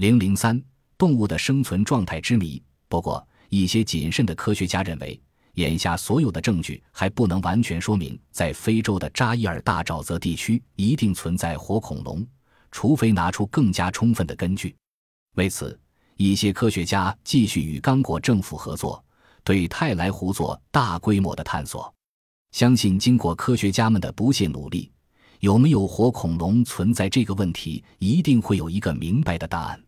零零三动物的生存状态之谜。不过，一些谨慎的科学家认为，眼下所有的证据还不能完全说明在非洲的扎伊尔大沼泽地区一定存在活恐龙，除非拿出更加充分的根据。为此，一些科学家继续与刚果政府合作，对泰莱湖做大规模的探索。相信经过科学家们的不懈努力，有没有活恐龙存在这个问题，一定会有一个明白的答案。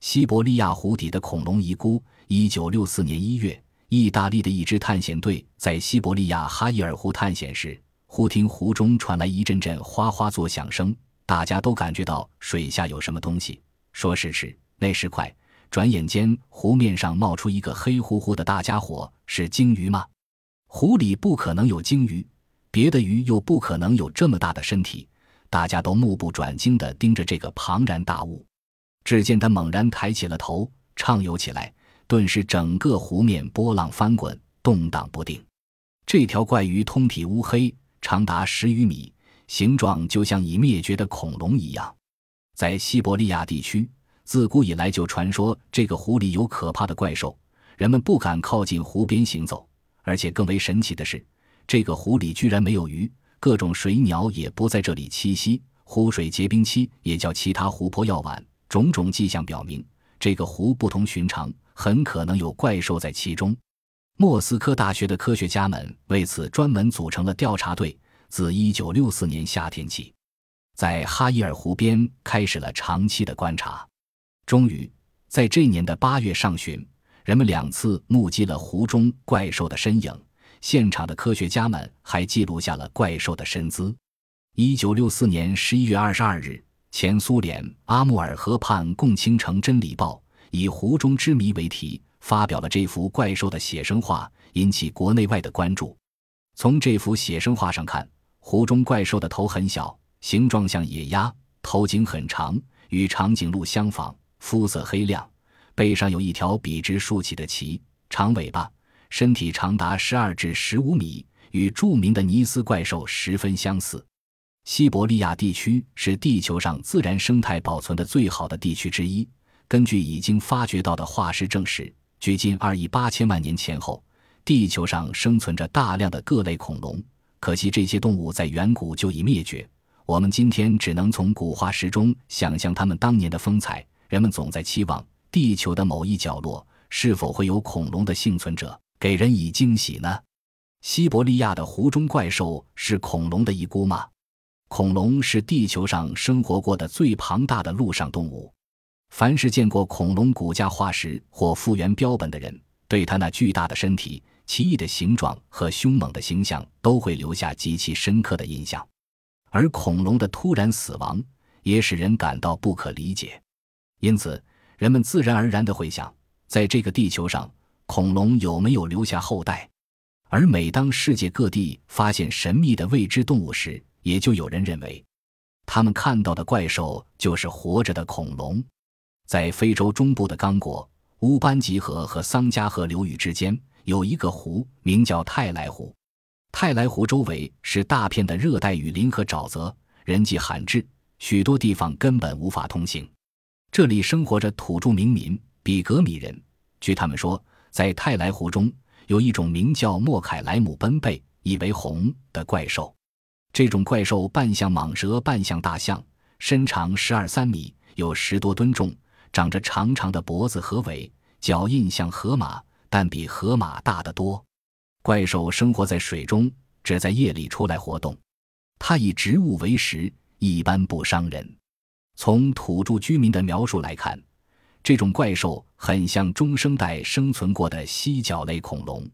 西伯利亚湖底的恐龙遗孤。一九六四年一月，意大利的一支探险队在西伯利亚哈伊尔湖探险时，忽听湖中传来一阵阵哗哗作响声，大家都感觉到水下有什么东西。说时迟，那时快，转眼间湖面上冒出一个黑乎乎的大家伙，是鲸鱼吗？湖里不可能有鲸鱼，别的鱼又不可能有这么大的身体，大家都目不转睛地盯着这个庞然大物。只见他猛然抬起了头，畅游起来。顿时，整个湖面波浪翻滚，动荡不定。这条怪鱼通体乌黑，长达十余米，形状就像已灭绝的恐龙一样。在西伯利亚地区，自古以来就传说这个湖里有可怕的怪兽，人们不敢靠近湖边行走。而且更为神奇的是，这个湖里居然没有鱼，各种水鸟也不在这里栖息。湖水结冰期也较其他湖泊要晚。种种迹象表明，这个湖不同寻常。很可能有怪兽在其中。莫斯科大学的科学家们为此专门组成了调查队，自1964年夏天起，在哈伊尔湖边开始了长期的观察。终于，在这年的八月上旬，人们两次目击了湖中怪兽的身影。现场的科学家们还记录下了怪兽的身姿。1964年11月22日，前苏联阿穆尔河畔共青城真理报。以“湖中之谜”为题，发表了这幅怪兽的写生画，引起国内外的关注。从这幅写生画上看，湖中怪兽的头很小，形状像野鸭，头颈很长，与长颈鹿相仿，肤色黑亮，背上有一条笔直竖起的鳍，长尾巴，身体长达十二至十五米，与著名的尼斯怪兽十分相似。西伯利亚地区是地球上自然生态保存的最好的地区之一。根据已经发掘到的化石证实，距今二亿八千万年前后，地球上生存着大量的各类恐龙。可惜这些动物在远古就已灭绝，我们今天只能从古化石中想象它们当年的风采。人们总在期望地球的某一角落是否会有恐龙的幸存者，给人以惊喜呢？西伯利亚的湖中怪兽是恐龙的遗孤吗？恐龙是地球上生活过的最庞大的陆上动物。凡是见过恐龙骨架化石或复原标本的人，对它那巨大的身体、奇异的形状和凶猛的形象都会留下极其深刻的印象。而恐龙的突然死亡也使人感到不可理解，因此人们自然而然地会想，在这个地球上，恐龙有没有留下后代？而每当世界各地发现神秘的未知动物时，也就有人认为，他们看到的怪兽就是活着的恐龙。在非洲中部的刚果、乌班吉河和桑加河流域之间，有一个湖，名叫泰莱湖。泰莱湖周围是大片的热带雨林和沼泽，人迹罕至，许多地方根本无法通行。这里生活着土著民民比格米人。据他们说，在泰莱湖中有一种名叫莫凯莱姆奔贝（意为红）的怪兽。这种怪兽半像蟒蛇，半像大象，身长十二三米，有十多吨重。长着长长的脖子和尾，脚印像河马，但比河马大得多。怪兽生活在水中，只在夜里出来活动。它以植物为食，一般不伤人。从土著居民的描述来看，这种怪兽很像中生代生存过的犀角类恐龙，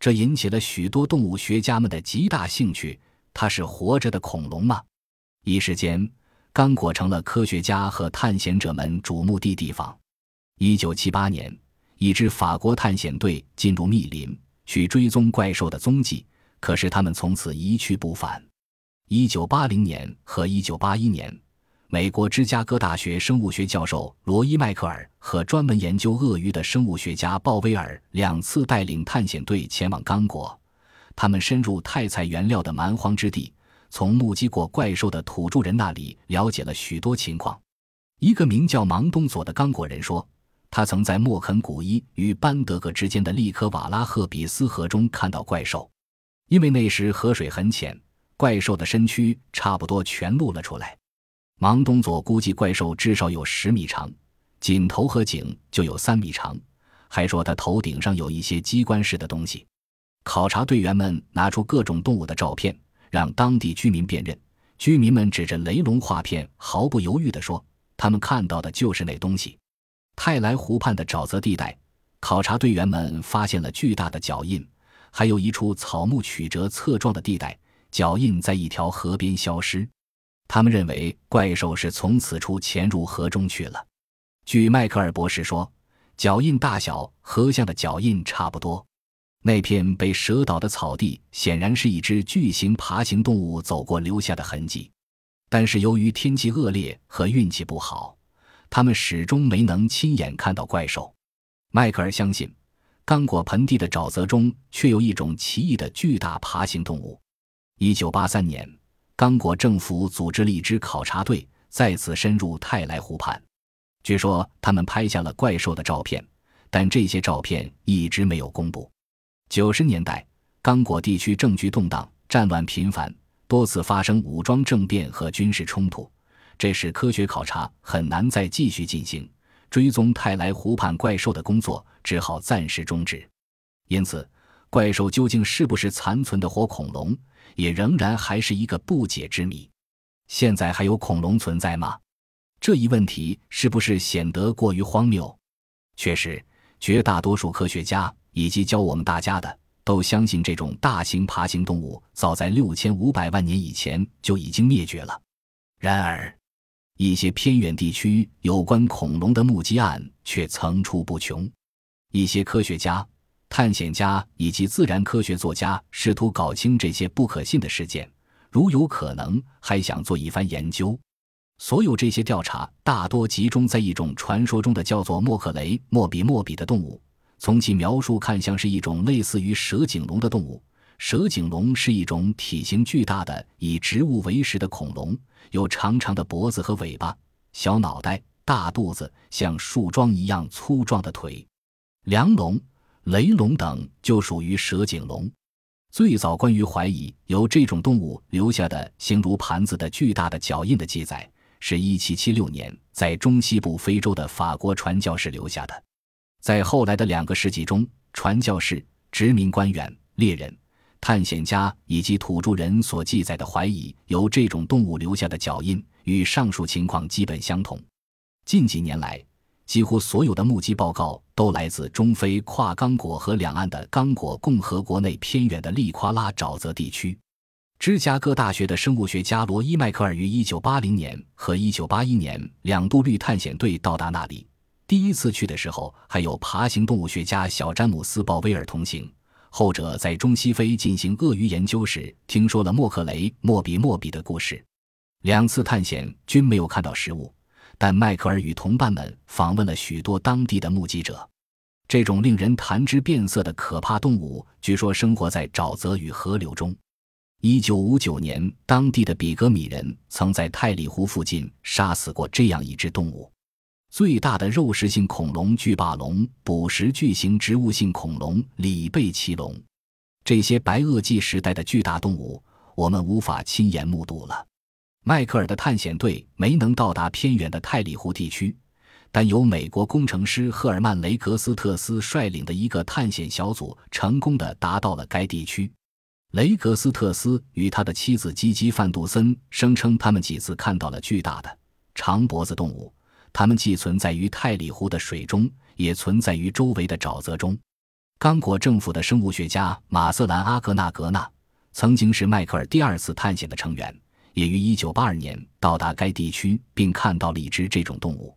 这引起了许多动物学家们的极大兴趣。它是活着的恐龙吗？一时间。刚果成了科学家和探险者们瞩目的地方。一九七八年，一支法国探险队进入密林，去追踪怪兽的踪迹。可是他们从此一去不返。一九八零年和一九八一年，美国芝加哥大学生物学教授罗伊·迈克尔和专门研究鳄鱼的生物学家鲍威尔两次带领探险队前往刚果。他们深入太菜原料的蛮荒之地。从目击过怪兽的土著人那里了解了许多情况，一个名叫芒东佐的刚果人说，他曾在莫肯古伊与班德格之间的利科瓦拉赫比斯河中看到怪兽，因为那时河水很浅，怪兽的身躯差不多全露了出来。芒东佐估计怪兽至少有十米长，颈头和颈就有三米长，还说他头顶上有一些机关式的东西。考察队员们拿出各种动物的照片，让当地居民辨认。居民们指着雷龙画片，毫不犹豫地说：“他们看到的就是那东西。”泰莱湖畔的沼泽地带，考察队员们发现了巨大的脚印，还有一处草木曲折侧状的地带，脚印在一条河边消失。他们认为怪兽是从此处潜入河中去了。据迈克尔博士说，脚印大小和象的脚印差不多。那片被蛇倒的草地显然是一只巨型爬行动物走过留下的痕迹，但是由于天气恶劣和运气不好，他们始终没能亲眼看到怪兽。迈克尔相信，刚果盆地的沼泽中却有一种奇异的巨大爬行动物。一九八三年，刚果政府组织了一支考察队再次深入泰莱湖畔，据说他们拍下了怪兽的照片，但这些照片一直没有公布。九十年代，刚果地区政局动荡，战乱频繁，多次发生武装政变和军事冲突，这使科学考察很难再继续进行，追踪泰莱湖畔怪兽的工作只好暂时终止。因此，怪兽究竟是不是残存的活恐龙，也仍然还是一个不解之谜。现在还有恐龙存在吗？这一问题是不是显得过于荒谬？确实，绝大多数科学家。以及教我们大家的，都相信这种大型爬行动物早在六千五百万年以前就已经灭绝了。然而，一些偏远地区有关恐龙的目击案却层出不穷。一些科学家、探险家以及自然科学作家试图搞清这些不可信的事件，如有可能，还想做一番研究。所有这些调查大多集中在一种传说中的叫做莫克雷莫比莫比的动物。从其描述看，像是一种类似于蛇颈龙的动物。蛇颈龙是一种体型巨大的以植物为食的恐龙，有长长的脖子和尾巴，小脑袋、大肚子，像树桩一样粗壮的腿。梁龙、雷龙等就属于蛇颈龙。最早关于怀疑由这种动物留下的形如盘子的巨大的脚印的记载，是一七七六年在中西部非洲的法国传教士留下的。在后来的两个世纪中，传教士、殖民官员、猎人、探险家以及土著人所记载的怀疑由这种动物留下的脚印，与上述情况基本相同。近几年来，几乎所有的目击报告都来自中非跨刚果河两岸的刚果共和国内偏远的利夸拉沼泽地区。芝加哥大学的生物学家罗伊·迈克尔于1980年和1981年两度率探险队到达那里。第一次去的时候，还有爬行动物学家小詹姆斯·鲍威尔同行。后者在中西非进行鳄鱼研究时，听说了莫克雷莫比莫比的故事。两次探险均没有看到实物，但迈克尔与同伴们访问了许多当地的目击者。这种令人谈之变色的可怕动物，据说生活在沼泽与河流中。一九五九年，当地的比格米人曾在泰里湖附近杀死过这样一只动物。最大的肉食性恐龙巨霸龙，捕食巨型植物性恐龙里贝奇龙，这些白垩纪时代的巨大动物，我们无法亲眼目睹了。迈克尔的探险队没能到达偏远的泰里湖地区，但由美国工程师赫尔曼·雷格斯特斯率领的一个探险小组成功的达到了该地区。雷格斯特斯与他的妻子基基·范杜森声称，他们几次看到了巨大的长脖子动物。它们既存在于泰里湖的水中，也存在于周围的沼泽中。刚果政府的生物学家马瑟兰·阿格纳格纳曾经是迈克尔第二次探险的成员，也于1982年到达该地区，并看到了一只这种动物。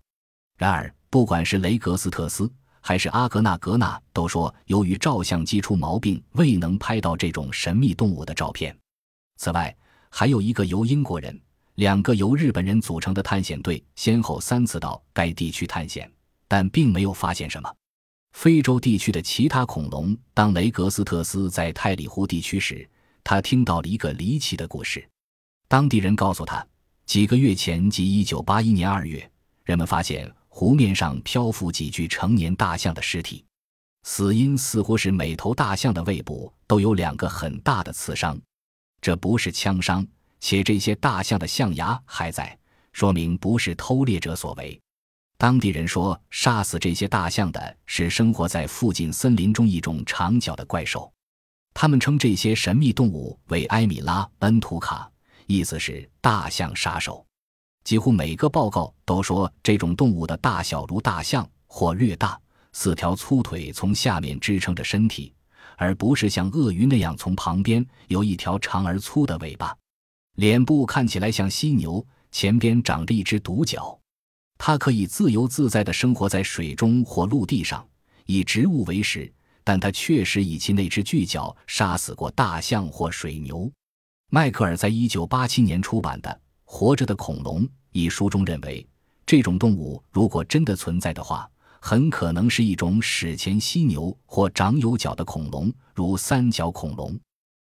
然而，不管是雷格斯特斯还是阿格纳格纳，都说由于照相机出毛病，未能拍到这种神秘动物的照片。此外，还有一个由英国人。两个由日本人组成的探险队先后三次到该地区探险，但并没有发现什么。非洲地区的其他恐龙，当雷格斯特斯在泰里湖地区时，他听到了一个离奇的故事。当地人告诉他，几个月前，即1981年2月，人们发现湖面上漂浮几具成年大象的尸体，死因似乎是每头大象的胃部都有两个很大的刺伤，这不是枪伤，且这些大象的象牙还在，说明不是偷猎者所为。当地人说，杀死这些大象的是生活在附近森林中一种长角的怪兽。他们称这些神秘动物为埃米拉恩图卡，意思是大象杀手。几乎每个报告都说，这种动物的大小如大象或略大，四条粗腿从下面支撑着身体，而不是像鳄鱼那样从旁边有一条长而粗的尾巴。脸部看起来像犀牛，前边长着一只独角。它可以自由自在地生活在水中或陆地上，以植物为食。但它确实以其那只巨角杀死过大象或水牛。迈克尔在一九八七年出版的《活着的恐龙》一书中认为，这种动物如果真的存在的话，很可能是一种史前犀牛或长有角的恐龙，如三角恐龙。